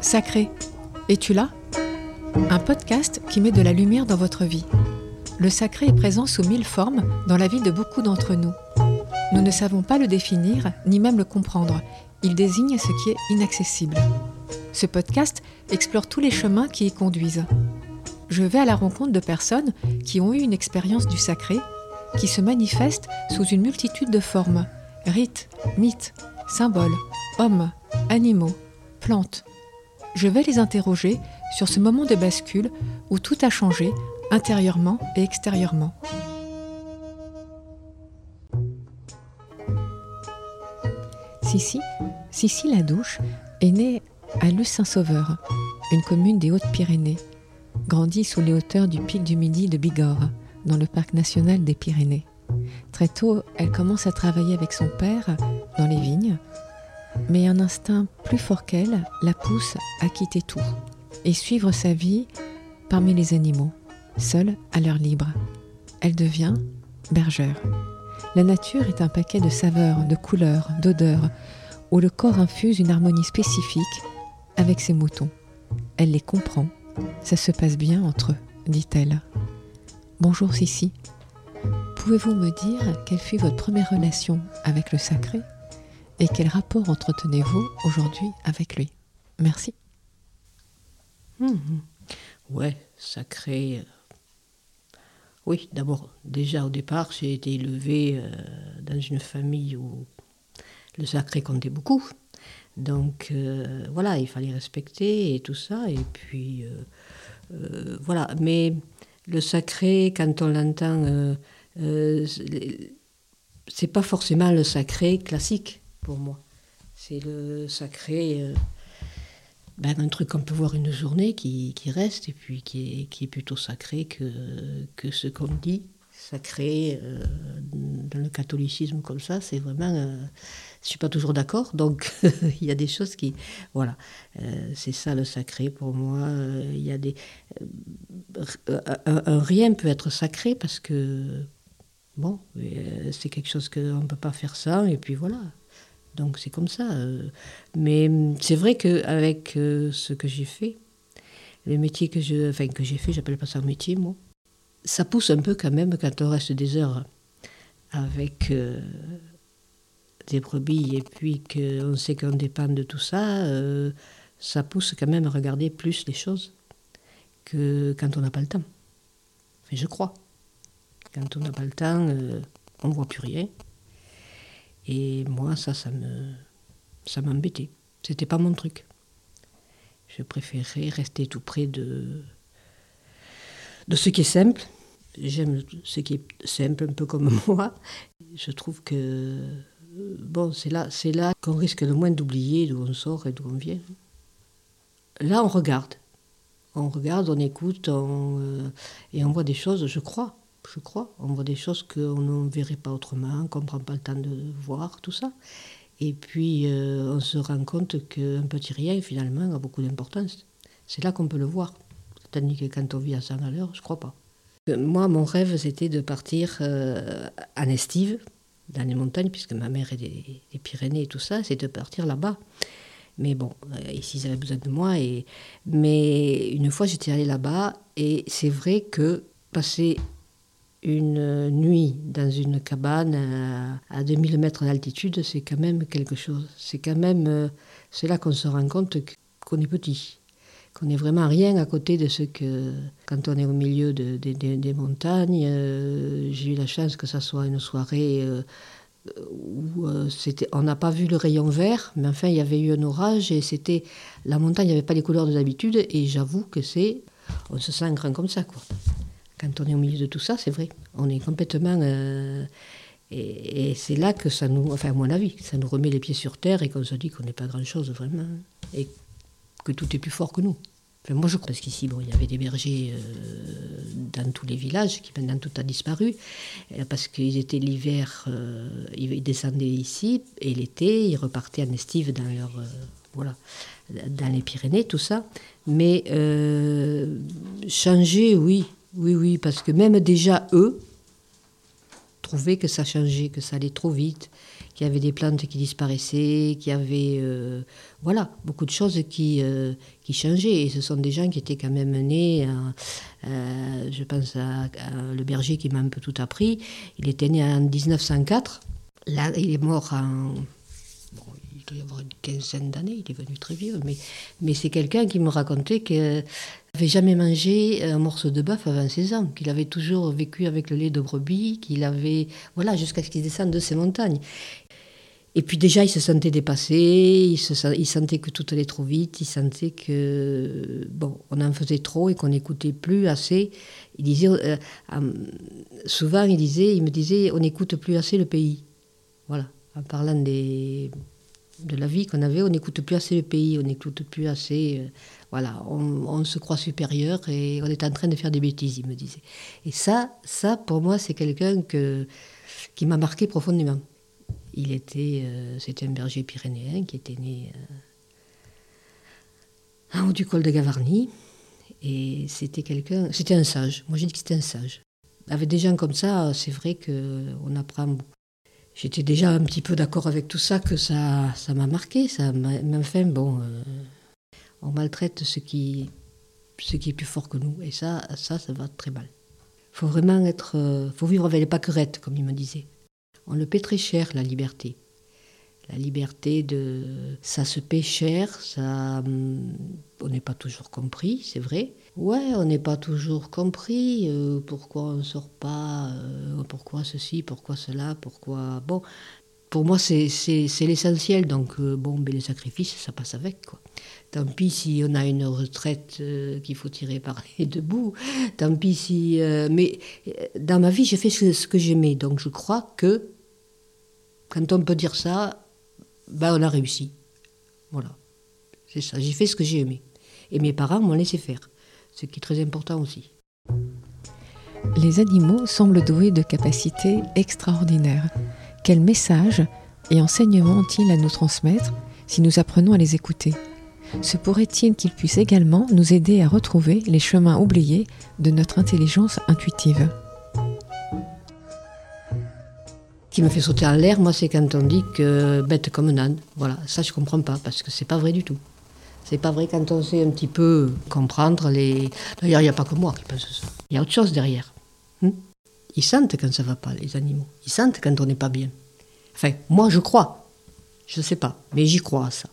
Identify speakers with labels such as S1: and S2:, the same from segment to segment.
S1: Sacré, es-tu là? Un podcast qui met de la lumière dans votre vie. Le sacré est présent sous mille formes dans la vie de beaucoup d'entre nous. Nous ne savons pas le définir, ni même le comprendre. Il désigne ce qui est inaccessible. Ce podcast explore tous les chemins qui y conduisent. Je vais à la rencontre de personnes qui ont eu une expérience du sacré, qui se manifeste sous une multitude de formes, rites, mythes, symboles, hommes, animaux, plantes. Je vais les interroger sur ce moment de bascule où tout a changé, intérieurement et extérieurement. Sissi, Sissi la Douche, est née à Luce-Saint-Sauveur, une commune des Hautes-Pyrénées, grandie sous les hauteurs du pic du Midi de Bigorre, dans le parc national des Pyrénées. Très tôt, elle commence à travailler avec son père dans les vignes, mais un instinct plus fort qu'elle la pousse à quitter tout et suivre sa vie parmi les animaux, seule à l'heure libre. Elle devient bergère. La nature est un paquet de saveurs, de couleurs, d'odeurs, où le corps infuse une harmonie spécifique avec ses moutons. Elle les comprend. Ça se passe bien entre eux, dit-elle. Bonjour Sissi. Pouvez-vous me dire quelle fut votre première relation avec le sacré et quel rapport entretenez-vous aujourd'hui avec lui? Merci.
S2: Mmh. Ouais, sacré. euh, Oui, d'abord, déjà au départ, j'ai été élevée euh, dans une famille où le sacré comptait beaucoup. Donc euh, voilà, il fallait respecter et tout ça. Et puis voilà. Mais le sacré, quand on l'entend, euh, c'est- pas forcément le sacré classique pour moi. C'est le sacré. euh, ben, un truc qu'on peut voir une journée qui, qui reste et puis qui est, qui est plutôt sacré que, que ce qu'on dit. Sacré euh, dans le catholicisme comme ça, c'est vraiment. euh, je suis pas toujours d'accord, donc il y a des choses qui. Voilà, Euh, c'est ça le sacré pour moi. Euh, Il y a des. un rien peut être sacré parce que. Bon, euh, c'est quelque chose qu'on ne peut pas faire sans, et puis voilà. Donc c'est comme ça. euh. Mais hum, c'est vrai qu'avec euh, ce que j'ai fait, le métier que je, enfin, que j'ai fait, j'appelle pas ça un métier, moi, ça pousse un peu quand même quand on reste des heures avec des brebis et puis qu'on sait qu'on dépend de tout ça, ça pousse quand même à regarder plus les choses que quand on n'a pas le temps. Enfin, je crois. Quand on n'a pas le temps, euh, on ne voit plus rien. Et moi, ça, ça me, ça m'embêtait. C'était pas mon truc. Je préférais rester tout près de, de ce qui est simple. J'aime ce qui est simple, un peu comme moi. Je trouve que euh, bon, c'est là, c'est là qu'on risque le moins d'oublier d'où on sort et d'où on vient. Là, on regarde. On regarde, on écoute, euh, et on voit des choses, je crois, je crois. On voit des choses qu'on ne verrait pas autrement, qu'on ne prend pas le temps de voir, tout ça. Et puis, euh, on se rend compte qu'un petit rien, finalement, a beaucoup d'importance. C'est là qu'on peut le voir. Tandis que quand on vit à 100 à l'heure, je crois pas. Moi, mon rêve, c'était de partir euh, en estive, dans les montagnes, puisque ma mère est des, des Pyrénées et tout ça, c'est de partir là-bas. Mais bon, euh, ici, ils avaient besoin de moi. Et... Mais une fois, j'étais allée là-bas, et c'est vrai que passer une nuit dans une cabane à, à 2000 mètres d'altitude, c'est quand même quelque chose. C'est quand même. euh, c'est là qu'on se rend compte qu'on est petit, qu'on n'est vraiment rien à côté de ce que. Quand on est au milieu de- de- de- des montagnes, euh, j'ai eu la chance que ça soit une soirée. euh, où euh, on n'a pas vu le rayon vert, mais enfin il y avait eu un orage et c'était la montagne n'avait pas les couleurs de d'habitude et j'avoue que c'est, on se sent grand comme ça quoi. Quand on est au milieu de tout ça, c'est vrai, on est complètement euh, et, c'est là que ça nous, enfin à mon avis, ça nous remet les pieds sur terre et qu'on se dit qu'on n'est pas grand chose vraiment et que tout est plus fort que nous. Enfin, moi je crois parce qu'ici bon il y avait des bergers euh, dans tous les villages qui maintenant tout a disparu euh, parce qu'ils étaient l'hiver, ils descendaient ici et l'été ils repartaient en estive dans leur voilà dans les Pyrénées tout ça. Mais changer oui oui oui parce que même déjà eux trouvaient que ça changeait, que ça allait trop vite, qu'il y avait des plantes qui disparaissaient, qu'il y avait euh, voilà, beaucoup de choses qui, euh, qui changeaient. Et ce sont des gens qui étaient quand même nés, euh, je pense à, le berger qui m'a un peu tout appris, il était né en 1904, là il est mort en... il doit y avoir une quinzaine d'années, il est venu très vieux, mais, c'est quelqu'un qui me racontait que n'avait jamais mangé un morceau de bœuf avant 16 ans, qu'il avait toujours vécu avec le lait de brebis, qu'il avait, voilà, jusqu'à ce qu'il descende de ces montagnes. Et puis déjà, il se sentait dépassé, il, se, il sentait que tout allait trop vite, il sentait que, bon, on en faisait trop et qu'on n'écoutait plus assez. Il disait, euh, souvent, il disait, il me disait, on n'écoute plus assez le pays. Voilà, en parlant de la vie qu'on avait, on n'écoute plus assez le pays, on n'écoute plus assez, euh, voilà, on, se croit supérieur et on est en train de faire des bêtises, il me disait. Et ça, ça, pour moi, c'est quelqu'un que, qui m'a marqué profondément. Il était, euh, c'était un berger pyrénéen qui était né euh, en haut du col de Gavarnie. Et c'était quelqu'un, c'était un sage. Moi, j'ai dit que c'était un sage. Avec des gens comme ça, c'est vrai qu'on apprend beaucoup. J'étais déjà un petit peu d'accord avec tout ça, que ça, ça m'a marqué. Ça m'a, enfin, bon, euh, on maltraite ce qui, ce qui est plus fort que nous. Et ça, ça, ça va très mal. Faut vraiment être, faut vivre avec les pâquerettes, comme il me disait on le paie très cher, la liberté. La liberté de. Ça se paie cher, ça. On n'est pas toujours compris, c'est vrai. Ouais, on n'est pas toujours compris. Euh, pourquoi on ne sort pas euh, Pourquoi ceci Pourquoi cela Pourquoi. Bon, pour moi, c'est l'essentiel. Donc, euh, bon, ben, les sacrifices, ça passe avec, quoi. Tant pis si on a une retraite qu'il faut tirer par les deux bouts. Tant pis si. mais dans ma vie, j'ai fait ce que j'aimais. Donc, je crois que quand on peut dire ça, ben on a réussi. Voilà. C'est ça. J'ai fait ce que j'ai aimé. Et mes parents m'ont laissé faire. Ce qui est très important aussi.
S1: Les animaux semblent doués de capacités extraordinaires. Quel message et enseignement ont-ils à nous transmettre si nous apprenons à les écouter? Se pourrait-il qu'ils puissent également nous aider à retrouver les chemins oubliés de notre intelligence intuitive?
S2: Qui me fait sauter en l'air, moi, c'est quand on dit que bête comme un âne. Voilà, ça, je comprends pas, parce que c'est pas vrai du tout. C'est pas vrai quand on sait un petit peu comprendre les. D'ailleurs, il n'y a pas que moi qui pense ça. Il y a autre chose derrière. Hmm? Ils sentent quand ça va pas, les animaux. Ils sentent quand on n'est pas bien. Enfin, moi, je crois. Je sais pas, mais j'y crois à ça.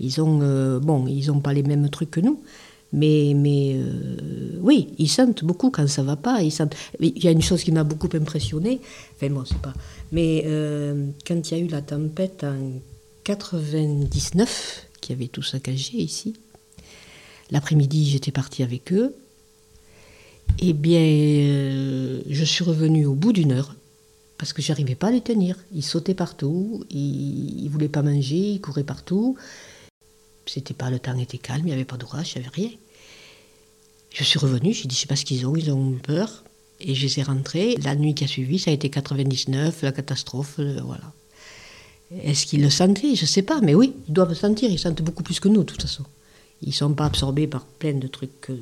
S2: Ils ont, euh, bon, ils n'ont pas les mêmes trucs que nous, mais, mais euh, oui, ils sentent beaucoup quand ça va pas. Ils. Il y a une chose qui m'a beaucoup impressionné. Enfin, moi, c'est pas. Mais euh, quand il y a eu la tempête en 99, qui avait tout saccagé ici, l'après-midi, j'étais partie avec eux. Eh bien, euh, je suis revenue au bout d'une heure parce que j'arrivais pas à les tenir. Ils sautaient partout, ils, ne voulaient pas manger, ils couraient partout. C'était pas le temps était calme, il n'y avait pas d'orage, il n'y avait rien. Je suis revenue, j'ai dit je sais pas ce qu'ils ont, ils ont eu peur. Et je les ai rentrés. La nuit qui a suivi, ça a été 99, la catastrophe, voilà. Est-ce qu'ils le sentaient Je ne sais pas, mais oui, ils doivent le sentir. Ils sentent beaucoup plus que nous, de toute façon. Ils ne sont pas absorbés par plein de trucs euh,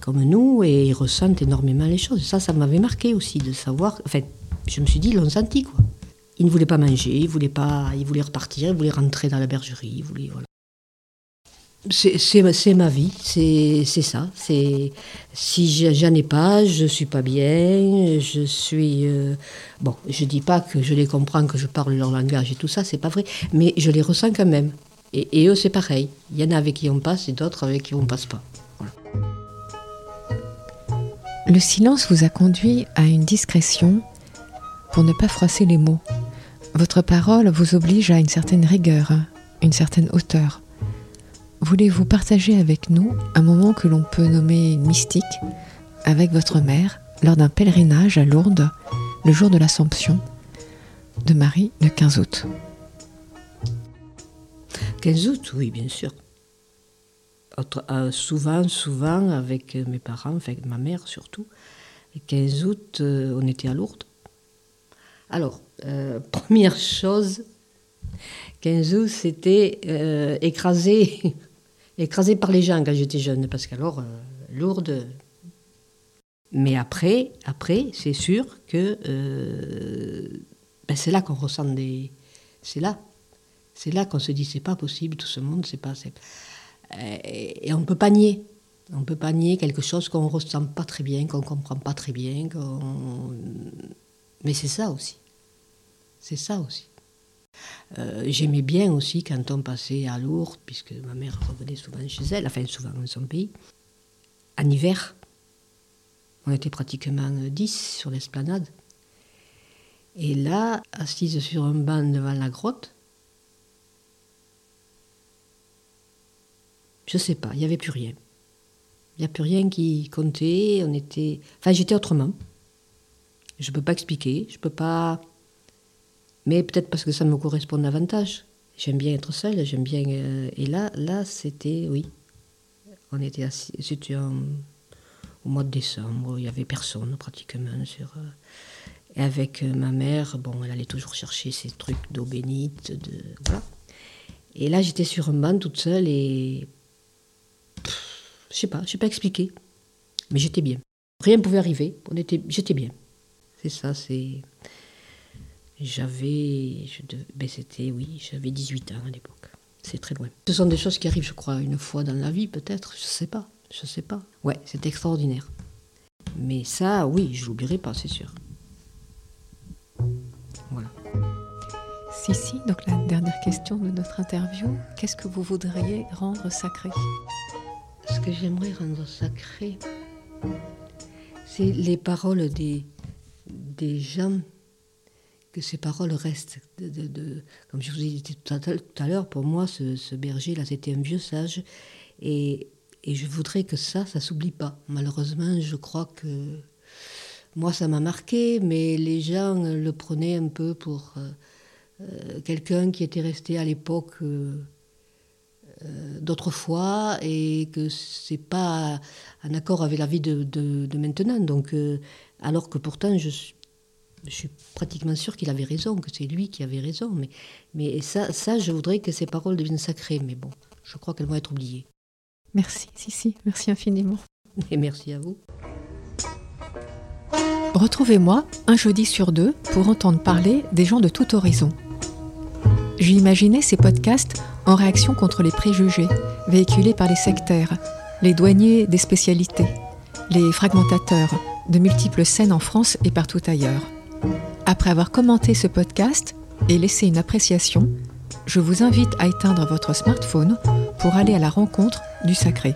S2: comme nous et ils ressentent énormément les choses. Ça, ça m'avait marqué aussi de savoir. Enfin, je me suis dit, ils l'ont senti, quoi. Ils ne voulaient pas manger, ils voulaient pas, ils voulaient repartir, ils voulaient rentrer dans la bergerie, ils voulaient, voilà. C'est ma vie, c'est ça. Si j'en ai pas, je suis pas bien, je suis... Euh, bon, je dis pas que je les comprends, que je parle leur langage et tout ça, c'est pas vrai, mais je les ressens quand même. Et, eux, c'est pareil. Il y en a avec qui on passe et d'autres avec qui on passe pas.
S1: Le silence vous a conduit à une discrétion pour ne pas froisser les mots. Votre parole vous oblige à une certaine rigueur, une certaine hauteur. Voulez-vous partager avec nous un moment que l'on peut nommer mystique avec votre mère lors d'un pèlerinage à Lourdes le jour de l'Assomption de Marie le 15 août?
S2: 15 août, oui, bien sûr. Euh, souvent, souvent, avec mes parents, avec ma mère surtout. Le 15 août, euh, on était à Lourdes. Alors, euh, première chose, 15 août, c'était écrasé écrasée par les gens quand j'étais jeune, parce qu'alors, euh, lourde. Mais après, après c'est sûr que euh, ben, c'est là qu'on ressent des. C'est là. C'est là qu'on se dit c'est pas possible, tout ce monde, c'est pas. Et on ne peut pas nier. On ne peut pas nier quelque chose qu'on ne ressent pas très bien, qu'on ne comprend pas très bien. Mais c'est ça aussi. C'est ça aussi. Euh, j'aimais bien aussi quand on passait à Lourdes, puisque ma mère revenait souvent chez elle, enfin souvent dans son pays. En hiver, on était pratiquement dix sur l'esplanade. Et là, assise sur un banc devant la grotte, je sais pas, il n'y avait plus rien. Il n'y a plus rien qui comptait. On était. Enfin, j'étais autrement. Je ne peux pas expliquer. Je peux pas. Mais peut-être parce que ça me correspond davantage. J'aime bien être seule. J'aime bien. Euh, et là, là, c'était oui. On était assis. C'était au mois de décembre. Il n'y avait personne pratiquement sur. Euh, et avec euh, ma mère, bon, elle allait toujours chercher ses trucs d'eau bénite, de voilà. Et là, j'étais sur un banc toute seule et je sais pas, je sais pas expliquer. Mais j'étais bien. Rien ne pouvait arriver. On était, j'étais bien. C'est ça, c'est. J'avais. Ben c'était, oui, j'avais 18 ans à l'époque. C'est très loin. Ce sont des choses qui arrivent, je crois, une fois dans la vie, peut-être. Je sais pas. Je sais pas. Ouais, c'est extraordinaire. Mais ça, oui, je l'oublierai pas, c'est sûr. Voilà.
S1: Si, si, donc la dernière question de notre interview, qu'est-ce que vous voudriez rendre sacré?
S2: Ce que j'aimerais rendre sacré, c'est les paroles des, des gens, que ces paroles restent. Comme je vous ai dit tout à l'heure, pour moi, ce, berger-là, c'était un vieux sage. Et, je voudrais que ça, ça s'oublie pas. Malheureusement, je crois que moi, ça m'a marqué, mais les gens le prenaient un peu pour euh, euh, quelqu'un qui était resté à l'époque. Euh, d'autrefois et que c'est pas en accord avec la vie de, maintenant. Donc, alors que pourtant, je, suis pratiquement sûre qu'il avait raison, que c'est lui qui avait raison. Mais, mais ça, ça, je voudrais que ces paroles deviennent sacrées. Mais bon, je crois qu'elles vont être oubliées.
S1: Merci, si, si, merci infiniment.
S2: Et merci à vous.
S1: Retrouvez-moi un jeudi sur deux pour entendre parler des gens de tout horizon. J'ai imaginé ces podcasts en réaction contre les préjugés véhiculés par les sectaires, les douaniers des spécialités, les fragmentateurs de multiples scènes en France et partout ailleurs. Après avoir commenté ce podcast et laissé une appréciation, je vous invite à éteindre votre smartphone pour aller à la rencontre du sacré.